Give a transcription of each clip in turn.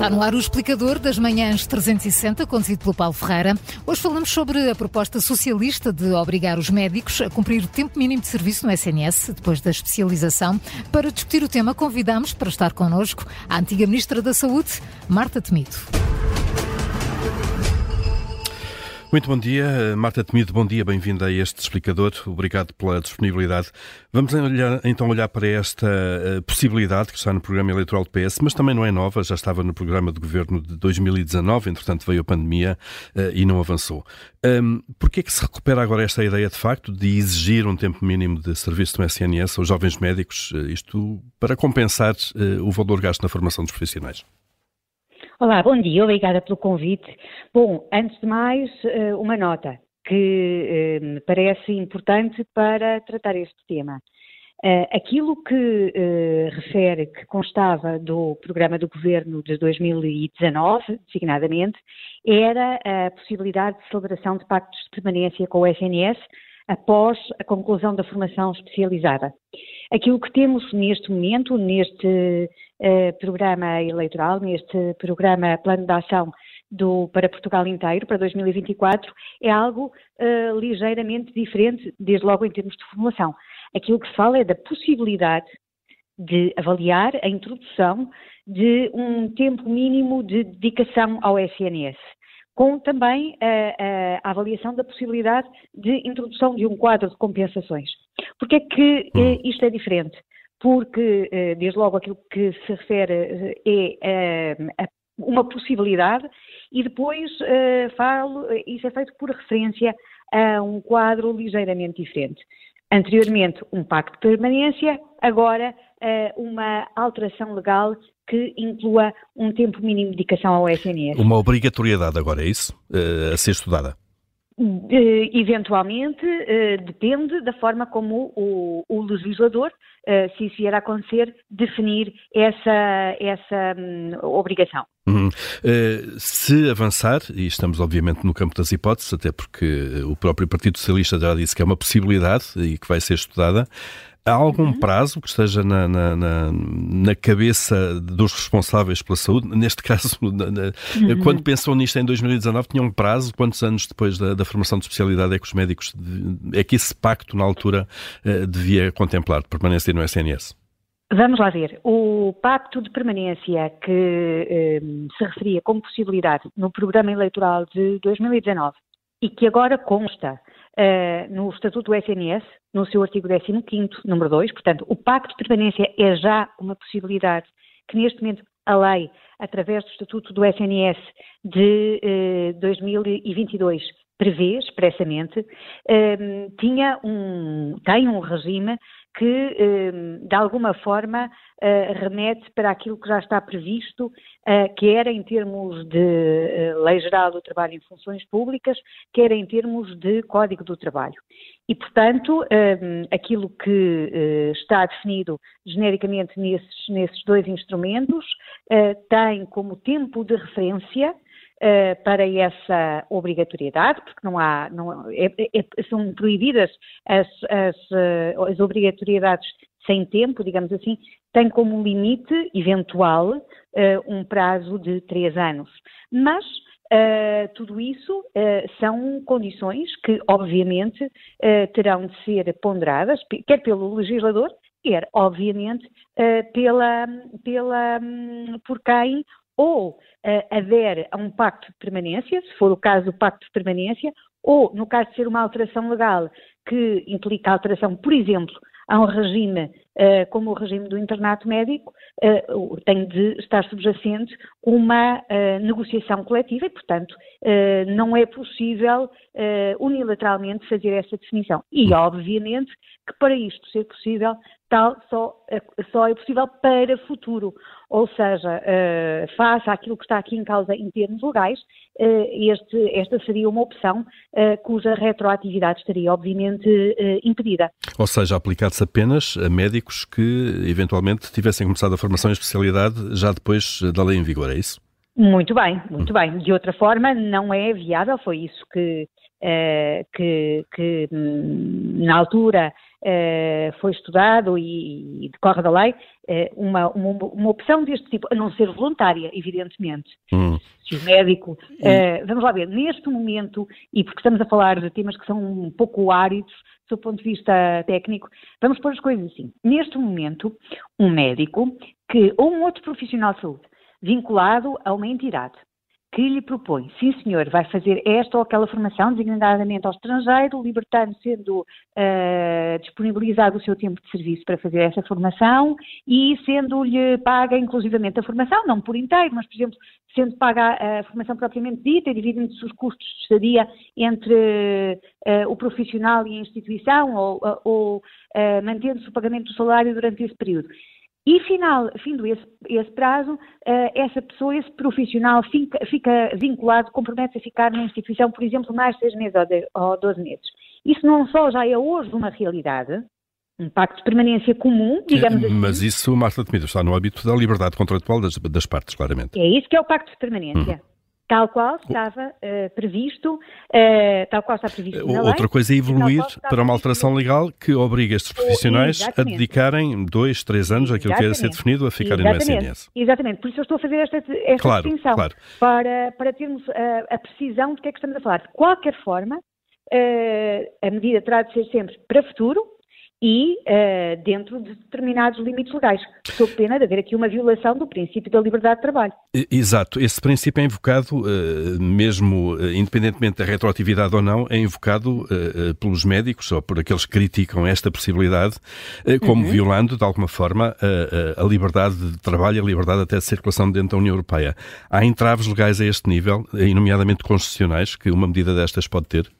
Está no ar o explicador das manhãs 360, conduzido pelo Paulo Ferreira. Hoje falamos sobre a proposta socialista de obrigar os médicos a cumprir o tempo mínimo de serviço no SNS, depois da especialização. Para discutir o tema, convidamos para estar connosco a antiga Ministra da Saúde, Marta Temido. Muito bom dia, Marta Temido, bom dia, bem-vinda a este explicador, obrigado pela disponibilidade. Vamos olhar, então olhar para esta uh, possibilidade que está no programa eleitoral do PS, mas também não é nova, já estava no programa de governo de 2019, entretanto veio a pandemia uh, e não avançou. Um, que é que se recupera agora esta ideia de facto de exigir um tempo mínimo de serviço no SNS aos jovens médicos, isto para compensar o valor gasto na formação dos profissionais? Olá, bom dia, obrigada pelo convite. Bom, antes de mais, eh, uma nota que eh, me parece importante para tratar este tema. Eh, aquilo que refere que constava do programa do governo de 2019, designadamente, era a possibilidade de celebração de pactos de permanência com o SNS após a conclusão da formação especializada. Aquilo que temos neste momento, neste uh, programa eleitoral, neste programa Plano de Ação do, para Portugal inteiro, para 2024, é algo uh, ligeiramente diferente, desde logo em termos de formulação. Aquilo que se fala é da possibilidade de avaliar a introdução de um tempo mínimo de dedicação ao SNS com também a, a, avaliação da possibilidade de introdução de um quadro de compensações. Porque é que hum. Eh, isto é diferente? Porque, eh, desde logo, aquilo que se refere eh, é uma possibilidade e depois falo, isso é feito por referência a um quadro ligeiramente diferente. Anteriormente, um pacto de permanência, agora uma alteração legal que inclua um tempo mínimo de dedicação ao SNS. Uma obrigatoriedade agora, é isso? Uh, a ser estudada? Eventualmente, depende da forma como o, o legislador, se isso vier a acontecer, definir essa, essa um, obrigação. Uh, se avançar, e estamos obviamente no campo das hipóteses, até porque o próprio Partido Socialista já disse que é uma possibilidade e que vai ser estudada, Há algum uhum. prazo que esteja na, na, na, na, cabeça dos responsáveis pela saúde? Neste caso, uhum. quando pensou nisto em 2019, tinha um prazo? Quantos anos depois da, da, formação de especialidade é que os médicos, é que esse pacto na altura eh, devia contemplar de permanência no SNS? Vamos lá ver. O pacto de permanência que eh, se referia como possibilidade no programa eleitoral de 2019 e que agora consta uh, no Estatuto do SNS, no seu artigo 15, número 2, portanto, o pacto de permanência é já uma possibilidade que neste momento a lei, através do Estatuto do SNS de eh, 2022, prevê expressamente, uh, tinha um, tem um regime que, ehm, de alguma forma, eh, remete para aquilo que já está previsto, eh, quer em termos de eh, Lei Geral do Trabalho em Funções Públicas, quer em termos de Código do Trabalho. E, portanto, aquilo que está definido genericamente nesses, nesses dois instrumentos tem como tempo de referência uh, para essa obrigatoriedade, porque não há, não, é, é, são proibidas as, as, uh, as obrigatoriedades sem tempo, digamos assim, tem como limite eventual uh, um prazo de três anos. Mas Uh, tudo isso uh, são condições que, obviamente, uh, terão de ser ponderadas, quer pelo legislador, quer, obviamente, pela, pela, um, por quem ou uh, adere a um pacto de permanência, se for o caso do pacto de permanência, ou, no caso de ser uma alteração legal que implica alteração, por exemplo, a um regime uh, como o regime do internato médico, uh, tem de estar subjacente uma uh, negociação coletiva e, portanto, não é possível unilateralmente fazer essa definição. E, obviamente, que para isto ser possível, tal só, só é possível para futuro. Ou seja, uh, face àquilo que está aqui em causa em termos legais, uh, este, esta seria uma opção uh, cuja retroatividade estaria, obviamente, impedida. Ou seja, aplicar-se apenas a médicos que, eventualmente, tivessem começado a formação em especialidade já depois da lei em vigor, é isso? Muito bem, muito bem. De outra forma, não é viável, foi isso que, que, que hum, na altura foi estudado e, e decorre da lei, uma, uma, uma, opção deste tipo, a não ser voluntária, evidentemente. Hum. Se o médico. vamos lá ver, neste momento, e porque estamos a falar de temas que são um pouco áridos, do ponto de vista técnico, vamos pôr as coisas assim. Neste momento, um médico que, ou um outro profissional de saúde vinculado a uma entidade que lhe propõe, sim senhor, vai fazer esta ou aquela formação, designadamente ao estrangeiro, libertando, sendo uh, disponibilizado o seu tempo de serviço para fazer essa formação e sendo-lhe paga inclusivamente a formação, não por inteiro, mas, por exemplo, sendo paga a formação propriamente dita dividem-se os custos de estadia entre uh, o profissional e a instituição ou, ou uh, mantendo-se o pagamento do salário durante esse período. E final, findo esse, esse prazo, uh, essa pessoa, esse profissional fica, fica vinculado, compromete-se a ficar na instituição, por exemplo, mais seis meses ou, de, ou 12 meses. Isso não só já é hoje uma realidade, um pacto de permanência comum, digamos assim. Mas isso, Marta Temido, está no âmbito da liberdade contratual das, das partes, claramente. É isso que é o pacto de permanência. Uhum tal qual estava uh, previsto, uh, tal qual está previsto na Outra coisa é evoluir para uma alteração legal que obriga estes profissionais a dedicarem dois, três anos, aquilo que ia ser definido, a ficarem Exatamente. no SNS. Exatamente, por isso eu estou a fazer esta, esta claro, distinção, claro. Para, para termos a, a, precisão de que é que estamos a falar. De qualquer forma, uh, a medida terá de ser sempre para futuro, e uh, dentro de determinados limites legais, sob pena de haver aqui uma violação do princípio da liberdade de trabalho. Exato, esse princípio é invocado, uh, mesmo uh, independentemente da retroatividade ou não, é invocado pelos médicos ou por aqueles que criticam esta possibilidade, como uhum. violando, de alguma forma, a liberdade de trabalho, a liberdade até de circulação dentro da União Europeia. Há entraves legais a este nível, nomeadamente constitucionais, que uma medida destas pode ter?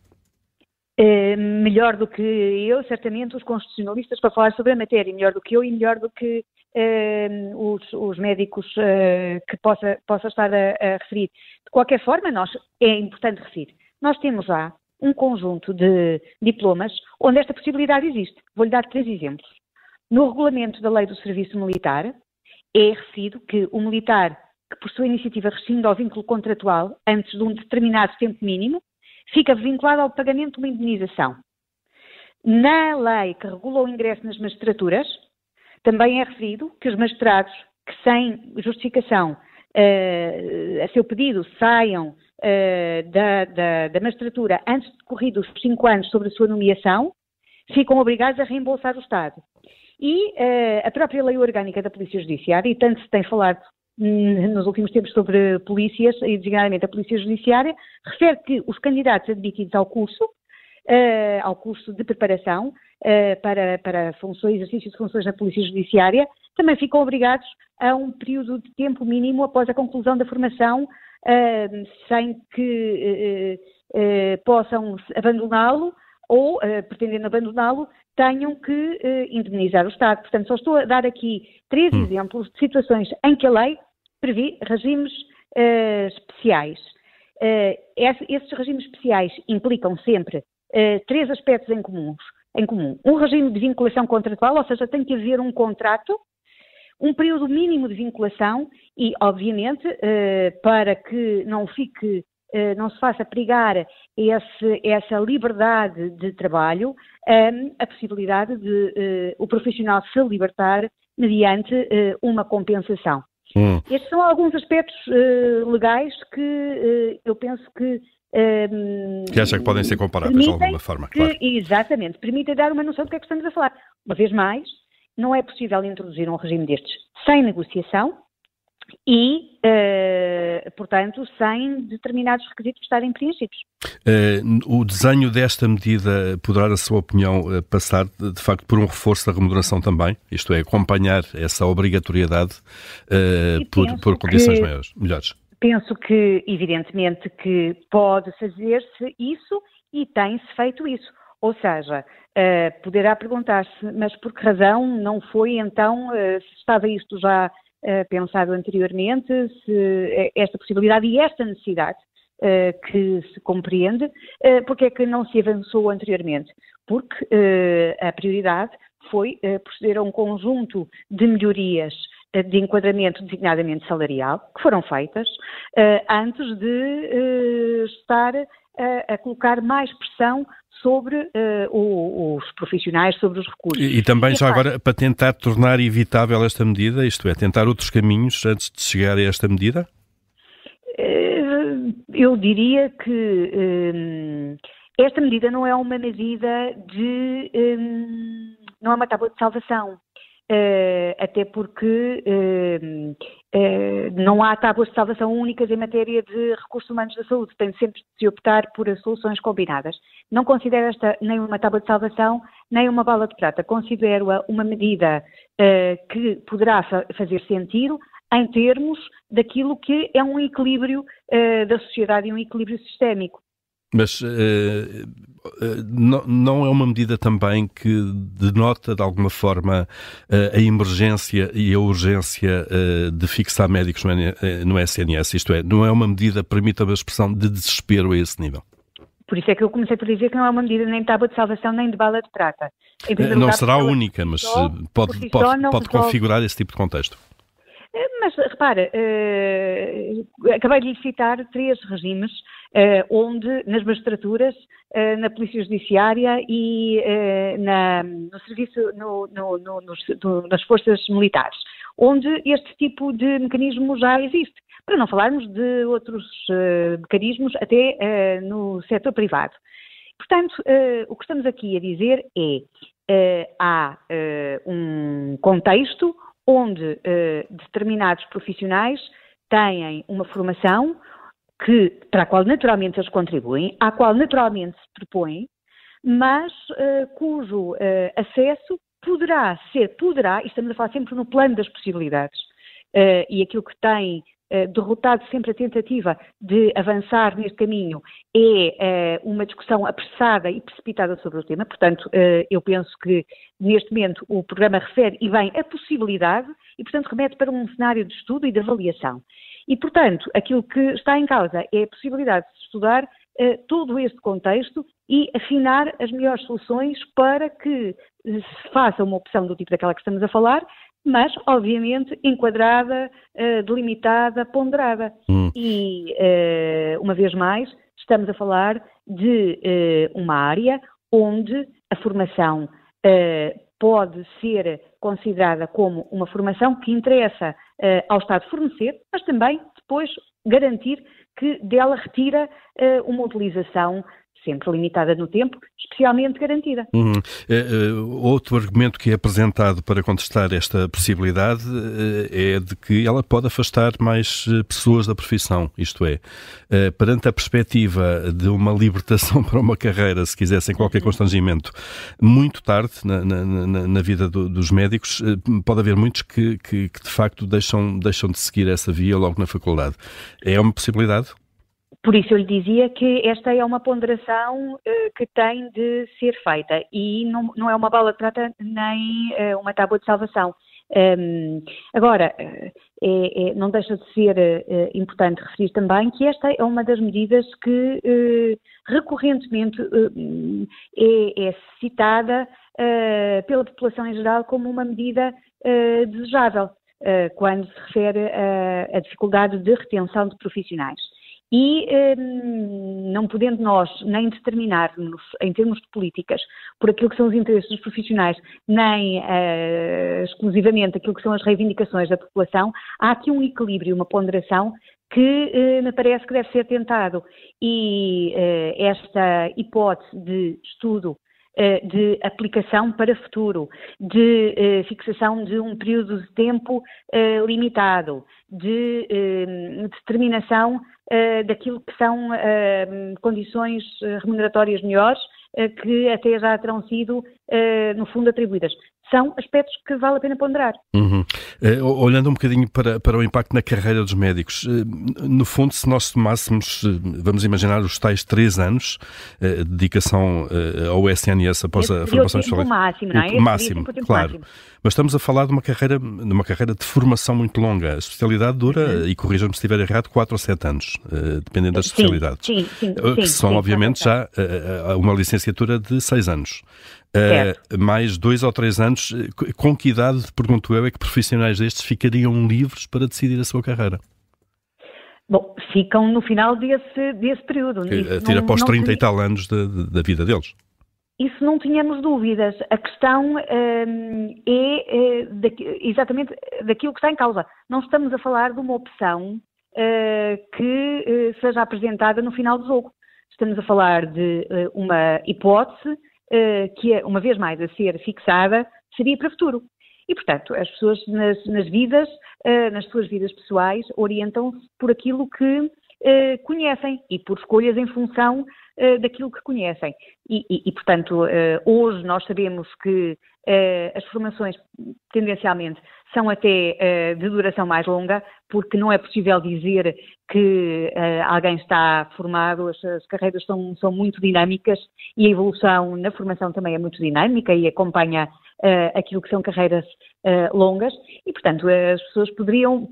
Eh, melhor do que eu, certamente, os constitucionalistas para falar sobre a matéria, melhor do que eu e melhor do que uh, os, os, médicos uh, que possa, possa estar a, a, referir. De qualquer forma, nós, é importante referir, nós temos já um conjunto de diplomas onde esta possibilidade existe. Vou-lhe dar três exemplos. No regulamento da lei do serviço militar, é referido que o militar que, por sua iniciativa, rescinde ao vínculo contratual antes de um determinado tempo mínimo, fica vinculado ao pagamento de uma indenização. Na lei que regula o ingresso nas magistraturas, também é referido que os magistrados que sem justificação uh, a seu pedido saiam uh, da, da, da, magistratura antes de decorridos os cinco anos sobre a sua nomeação, ficam obrigados a reembolsar o Estado. E uh, a própria lei orgânica da Polícia Judiciária, e tanto se tem falado nos últimos tempos sobre polícias, e designadamente a Polícia Judiciária, refere que os candidatos admitidos ao curso, uh, ao curso de preparação uh, para, para funções, exercício de funções na Polícia Judiciária, também ficam obrigados a um período de tempo mínimo após a conclusão da formação, uh, sem que possam abandoná-lo ou, pretendendo abandoná-lo, tenham que indemnizar o Estado. Portanto, só estou a dar aqui três hum. exemplos de situações em que a lei previ regimes uh, especiais. Uh, esses regimes especiais implicam sempre uh, três aspectos em, comuns, em comum. Um regime de vinculação contratual, ou seja, tem que haver um contrato, um período mínimo de vinculação e, obviamente, para que não fique não se faça pregar esse, essa liberdade de trabalho, a possibilidade de uh, o profissional se libertar mediante uh, uma compensação. Hum. Estes são alguns aspectos uh, legais que uh, eu penso que. Um, que acha que podem ser comparáveis de alguma forma, que, claro. Exatamente, permitem dar uma noção do que é que estamos a falar. Uma vez mais, não é possível introduzir um regime destes sem negociação, e, uh, portanto, sem determinados requisitos estarem preenchidos. Uh, o desenho desta medida poderá, na sua opinião, uh, passar, de facto, por um reforço da remuneração também? Isto é, acompanhar essa obrigatoriedade por, por, condições que, maiores, melhores? Penso que, evidentemente, que pode fazer-se isso e tem-se feito isso. Ou seja, poderá perguntar-se, mas por que razão não foi então, se estava isto já uh, pensado anteriormente, eh, esta possibilidade e esta necessidade uh, que se compreende, uh, porque é que não se avançou anteriormente? Porque a prioridade foi proceder a um conjunto de melhorias de enquadramento designadamente salarial, que foram feitas antes de estar a colocar mais pressão sobre uh, os profissionais, sobre os recursos. E, e também, e, já agora, para tentar tornar evitável esta medida, isto é, tentar outros caminhos antes de chegar a esta medida? Uh, eu diria que um, esta medida não é uma medida de. Um, não é uma tábua de salvação. Uh, até porque não há tábuas de salvação únicas em matéria de recursos humanos da saúde, tem sempre de se optar por soluções combinadas. Não considero esta nem uma tábua de salvação, nem uma bala de prata. Considero-a uma medida que poderá fa fazer sentido em termos daquilo que é um equilíbrio da sociedade e um equilíbrio sistémico. Mas uh, uh, não, não, é uma medida também que denota de alguma forma uh, a emergência e a urgência de fixar médicos no, no SNS, isto é, não é uma medida, permita-me a expressão, de desespero a esse nível? Por isso é que eu comecei por dizer que não é uma medida nem de tábua de salvação nem de bala de prata. Não lugar, será a única, mas pode, pode, pode, pode configurar esse tipo de contexto. Mas repara, acabei de lhe citar três regimes onde nas magistraturas, uh, na polícia judiciária e na, no serviço, no, no, no, no, nas forças militares, onde este tipo de mecanismo já existe. Para não falarmos de outros mecanismos até no setor privado. Portanto, o que estamos aqui a dizer é há um contexto onde eh, determinados profissionais têm uma formação que, para a qual naturalmente eles contribuem, à qual naturalmente se propõem, mas uh, cujo uh, acesso poderá ser, poderá, e estamos a falar sempre no plano das possibilidades, uh, e aquilo que tem derrotado sempre a tentativa de avançar neste caminho é uma discussão apressada e precipitada sobre o tema. Portanto, eu penso que neste momento o programa refere e bem a possibilidade e, portanto, remete para um cenário de estudo e de avaliação. E, portanto, aquilo que está em causa é a possibilidade de estudar todo este contexto e afinar as melhores soluções para que se faça uma opção do tipo daquela que estamos a falar, mas, obviamente, enquadrada, uh, delimitada, ponderada. Hum. E, uh, uma vez mais, estamos a falar de uma área onde a formação pode ser considerada como uma formação que interessa ao Estado fornecer, mas também depois garantir que dela retira uma utilização sempre limitada no tempo, especialmente garantida. Uhum. Uh, outro argumento que é apresentado para contestar esta possibilidade uh, é de que ela pode afastar mais pessoas da profissão, isto é, perante a perspectiva de uma libertação para uma carreira, se quiser, sem qualquer constrangimento, muito tarde na, na, na, na vida do, dos médicos, pode haver muitos que, que, que, de facto deixam, deixam de seguir essa via logo na faculdade. É uma possibilidade? Por isso eu lhe dizia que esta é uma ponderação uh, que tem de ser feita e não, não é uma bala de prata nem uh, uma tábua de salvação. Um, agora, uh, é, é, não deixa de ser importante referir também que esta é uma das medidas que recorrentemente é, é, citada pela população em geral como uma medida desejável quando se refere à dificuldade de retenção de profissionais. E hum, não podendo nós nem determinar-nos, em termos de políticas, por aquilo que são os interesses dos profissionais, nem uh, exclusivamente aquilo que são as reivindicações da população, há aqui um equilíbrio, uma ponderação que uh, me parece que deve ser tentado. E uh, esta hipótese de estudo de aplicação para futuro, de fixação de um período de tempo limitado, de determinação daquilo que são condições eh, remuneratórias melhores que até já terão sido, no fundo, atribuídas são aspectos que vale a pena ponderar. Uhum. Uh, olhando um bocadinho para, para o impacto na carreira dos médicos, uh, no fundo, se nós tomássemos, uh, vamos imaginar, os tais três anos de dedicação ao SNS após Esse a formação de máximo, não é? máximo, claro. Máximo. Mas estamos a falar de uma carreira, de uma carreira de formação muito longa. A especialidade dura, uhum. e corrija-me se estiver errado, 4 ou 7 anos, dependendo das especialidades. Sim, sim, que são, sim, obviamente, já uma licenciatura de 6 anos. Uh, mais dois ou três anos, eh, com que idade, pergunto eu, é que profissionais destes ficariam livres para decidir a sua carreira? Bom, ficam no final desse, desse período. Tira para os 30 e tal anos da vida deles. Isso não tínhamos dúvidas. A questão hum, é, é exatamente daquilo que está em causa. Não estamos a falar de uma opção uh, que uh, seja apresentada no final do jogo. Estamos a falar de uh, uma hipótese que, uma vez mais a ser fixada, seria para o futuro. E, portanto, as pessoas nas, nas vidas, nas suas vidas pessoais, orientam-se por aquilo que conhecem e por escolhas em função daquilo que conhecem. E, e, e portanto, hoje nós sabemos que as formações, tendencialmente, são até de duração mais longa, porque não é possível dizer que alguém está formado, as, as carreiras são, são, muito dinâmicas e a evolução na formação também é muito dinâmica e acompanha aquilo que são carreiras longas e, portanto, as pessoas poderiam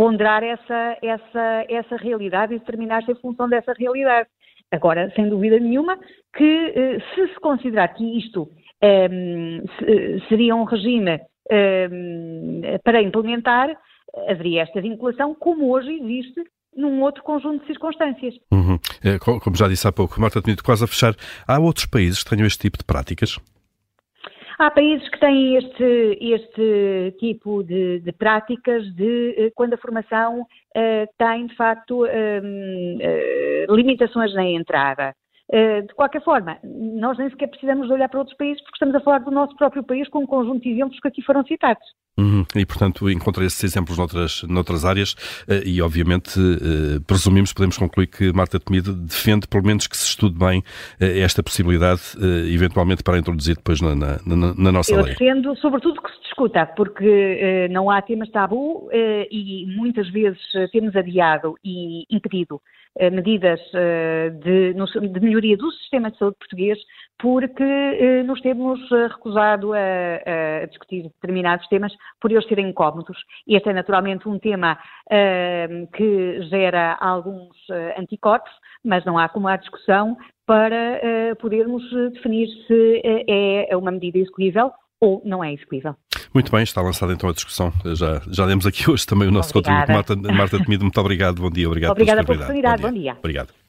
ponderar essa, essa, essa realidade e determinar-se em função dessa realidade. Agora, sem dúvida nenhuma, que eh, se se considerar que isto um, ehm, seria um regime um, ehm, para implementar, haveria esta vinculação, como hoje existe num outro conjunto de circunstâncias. Uhum. É, como já disse há pouco, Marta Tenido, quase a fechar, há outros países que tenham este tipo de práticas? Há países que têm este, este tipo de, de práticas de eh, quando a formação uh, tem, de facto, uh, limitações na entrada. Eh, de qualquer forma, nós nem sequer precisamos de olhar para outros países porque estamos a falar do nosso próprio país com um conjunto de exemplos que aqui foram citados. Uhum. E, portanto, encontrei esses exemplos noutras, noutras áreas eh, e, obviamente, eh, presumimos, podemos concluir que Marta Temido defende, pelo menos, que se estude bem esta possibilidade, eventualmente para introduzir depois na, na, na nossa Eu lei. Eu defendo, sobretudo, que se discuta, porque não há temas tabu e muitas vezes temos adiado e impedido medidas eh, de, de, melhoria do sistema de saúde português, porque eh, nos temos recusado a, a, discutir determinados temas por eles serem incómodos. Este é naturalmente um tema que gera alguns anticorpos, mas não há como há discussão para podermos definir se é uma medida execuível ou não é execuível. Muito bem, está lançada então a discussão. Já, já demos aqui hoje também o nosso Obrigada. contributo. Marta, Marta Temido, muito obrigado. Bom dia. Obrigado Obrigada pela oportunidade. Bom dia. Bom dia. Obrigado.